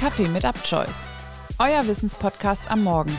Kaffee mit Upchoice, euer Wissenspodcast am Morgen.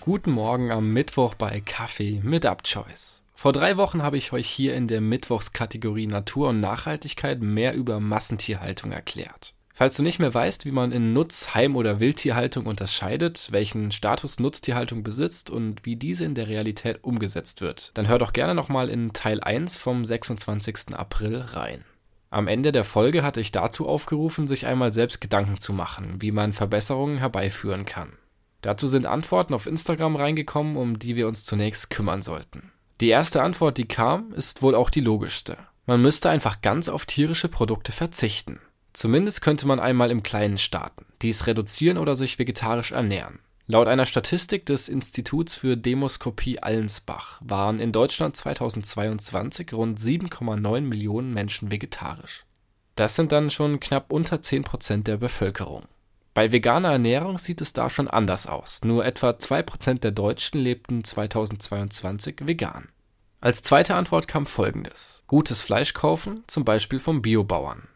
Guten Morgen am Mittwoch bei Kaffee mit Upchoice. Vor drei Wochen habe ich euch hier in der Mittwochskategorie Natur und Nachhaltigkeit mehr über Massentierhaltung erklärt. Falls du nicht mehr weißt, wie man in Nutz-, Heim- oder Wildtierhaltung unterscheidet, welchen Status Nutztierhaltung besitzt und wie diese in der Realität umgesetzt wird, dann hör doch gerne nochmal in Teil 1 vom 26. April rein. Am Ende der Folge hatte ich dazu aufgerufen, sich einmal selbst Gedanken zu machen, wie man Verbesserungen herbeiführen kann. Dazu sind Antworten auf Instagram reingekommen, um die wir uns zunächst kümmern sollten. Die erste Antwort, die kam, ist wohl auch die logischste. Man müsste einfach ganz auf tierische Produkte verzichten. Zumindest könnte man einmal im Kleinen starten, dies reduzieren oder sich vegetarisch ernähren. Laut einer Statistik des Instituts für Demoskopie Allensbach waren in Deutschland 2022 rund 7,9 Millionen Menschen vegetarisch. Das sind dann schon knapp unter 10 Prozent der Bevölkerung. Bei veganer Ernährung sieht es da schon anders aus. Nur etwa 2 Prozent der Deutschen lebten 2022 vegan. Als zweite Antwort kam folgendes. Gutes Fleisch kaufen, zum Beispiel vom Biobauern.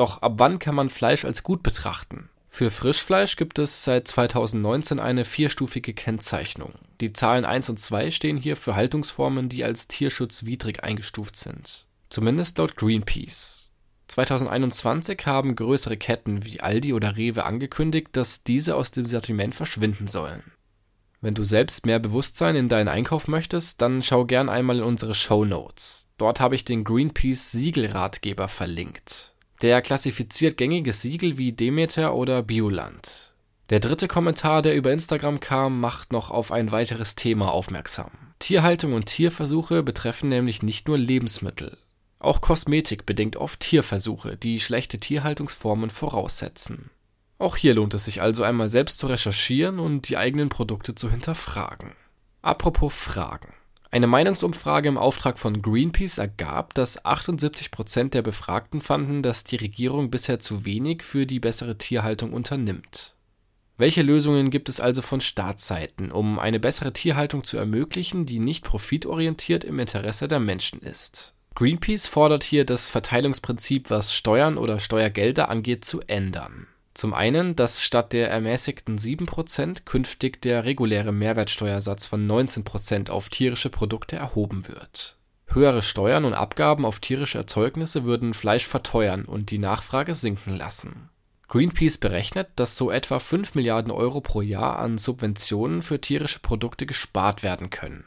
Doch ab wann kann man Fleisch als gut betrachten? Für Frischfleisch gibt es seit 2019 eine vierstufige Kennzeichnung. Die Zahlen 1 und 2 stehen hier für Haltungsformen, die als tierschutzwidrig eingestuft sind. Zumindest laut Greenpeace. 2021 haben größere Ketten wie Aldi oder Rewe angekündigt, dass diese aus dem Sortiment verschwinden sollen. Wenn du selbst mehr Bewusstsein in deinen Einkauf möchtest, dann schau gern einmal in unsere Show Notes. Dort habe ich den Greenpeace Siegelratgeber verlinkt. Der klassifiziert gängige Siegel wie Demeter oder Bioland. Der dritte Kommentar, der über Instagram kam, macht noch auf ein weiteres Thema aufmerksam. Tierhaltung und Tierversuche betreffen nämlich nicht nur Lebensmittel. Auch Kosmetik bedingt oft Tierversuche, die schlechte Tierhaltungsformen voraussetzen. Auch hier lohnt es sich also einmal selbst zu recherchieren und die eigenen Produkte zu hinterfragen. Apropos Fragen. Eine Meinungsumfrage im Auftrag von Greenpeace ergab, dass 78 Prozent der Befragten fanden, dass die Regierung bisher zu wenig für die bessere Tierhaltung unternimmt. Welche Lösungen gibt es also von Staatsseiten, um eine bessere Tierhaltung zu ermöglichen, die nicht profitorientiert im Interesse der Menschen ist? Greenpeace fordert hier das Verteilungsprinzip, was Steuern oder Steuergelder angeht, zu ändern. Zum einen, dass statt der ermäßigten 7% künftig der reguläre Mehrwertsteuersatz von 19% auf tierische Produkte erhoben wird. Höhere Steuern und Abgaben auf tierische Erzeugnisse würden Fleisch verteuern und die Nachfrage sinken lassen. Greenpeace berechnet, dass so etwa 5 Milliarden Euro pro Jahr an Subventionen für tierische Produkte gespart werden können.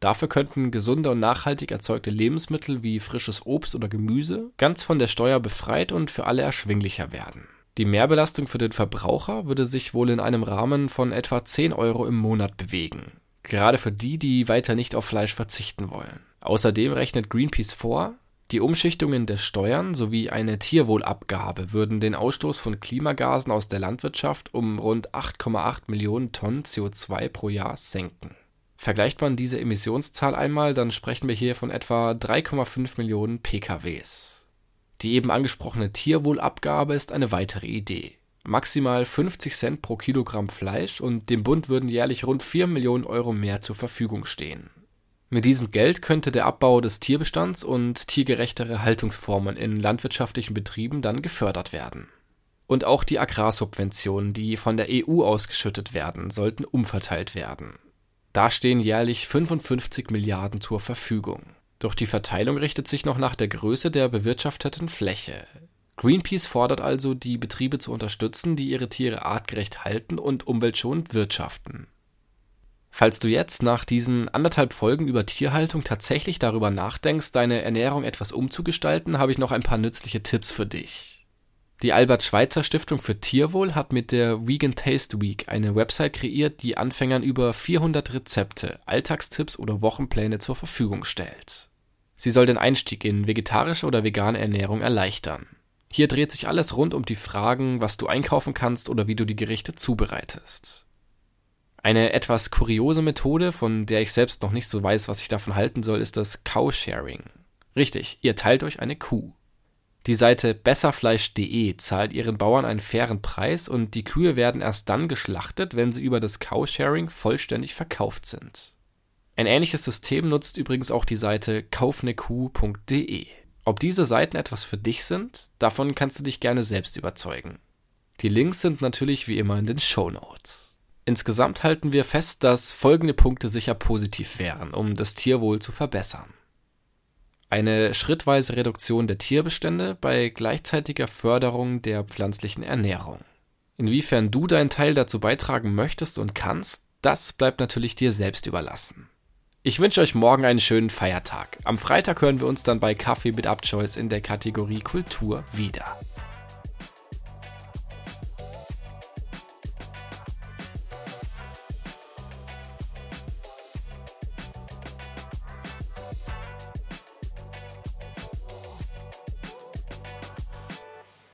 Dafür könnten gesunde und nachhaltig erzeugte Lebensmittel wie frisches Obst oder Gemüse ganz von der Steuer befreit und für alle erschwinglicher werden die Mehrbelastung für den Verbraucher würde sich wohl in einem Rahmen von etwa 10 Euro im Monat bewegen. Gerade für die, die weiter nicht auf Fleisch verzichten wollen. Außerdem rechnet Greenpeace vor, die Umschichtungen der Steuern sowie eine Tierwohlabgabe würden den Ausstoß von Klimagasen aus der Landwirtschaft um rund 8,8 Millionen Tonnen CO2 pro Jahr senken. Vergleicht man diese Emissionszahl einmal, dann sprechen wir hier von etwa 3,5 Millionen PKWs die eben angesprochene Tierwohlabgabe ist eine weitere Idee. Maximal 50 Cent pro Kilogramm Fleisch und dem Bund würden jährlich rund 4 Millionen Euro mehr zur Verfügung stehen. Mit diesem Geld könnte der Abbau des Tierbestands und tiergerechtere Haltungsformen in landwirtschaftlichen Betrieben dann gefördert werden. Und auch die Agrarsubventionen, die von der EU ausgeschüttet werden, sollten umverteilt werden. Da stehen jährlich 55 Milliarden zur Verfügung doch die Verteilung richtet sich noch nach der Größe der bewirtschafteten Fläche. Greenpeace fordert also, die Betriebe zu unterstützen, die ihre Tiere artgerecht halten und umweltschonend wirtschaften. Falls du jetzt nach diesen anderthalb Folgen über Tierhaltung tatsächlich darüber nachdenkst, deine Ernährung etwas umzugestalten, habe ich noch ein paar nützliche Tipps für dich. Die Albert-Schweitzer-Stiftung für Tierwohl hat mit der Vegan Taste Week eine Website kreiert, die Anfängern über 400 Rezepte, Alltagstipps oder Wochenpläne zur Verfügung stellt. Sie soll den Einstieg in vegetarische oder vegane Ernährung erleichtern. Hier dreht sich alles rund um die Fragen, was du einkaufen kannst oder wie du die Gerichte zubereitest. Eine etwas kuriose Methode, von der ich selbst noch nicht so weiß, was ich davon halten soll, ist das Cowsharing. Richtig, ihr teilt euch eine Kuh. Die Seite besserfleisch.de zahlt ihren Bauern einen fairen Preis und die Kühe werden erst dann geschlachtet, wenn sie über das Cowsharing vollständig verkauft sind. Ein ähnliches System nutzt übrigens auch die Seite kaufnekuh.de. Ob diese Seiten etwas für dich sind, davon kannst du dich gerne selbst überzeugen. Die Links sind natürlich wie immer in den Show Notes. Insgesamt halten wir fest, dass folgende Punkte sicher positiv wären, um das Tierwohl zu verbessern. Eine schrittweise Reduktion der Tierbestände bei gleichzeitiger Förderung der pflanzlichen Ernährung. Inwiefern du deinen Teil dazu beitragen möchtest und kannst, das bleibt natürlich dir selbst überlassen. Ich wünsche euch morgen einen schönen Feiertag. Am Freitag hören wir uns dann bei Kaffee mit Upchoice in der Kategorie Kultur wieder.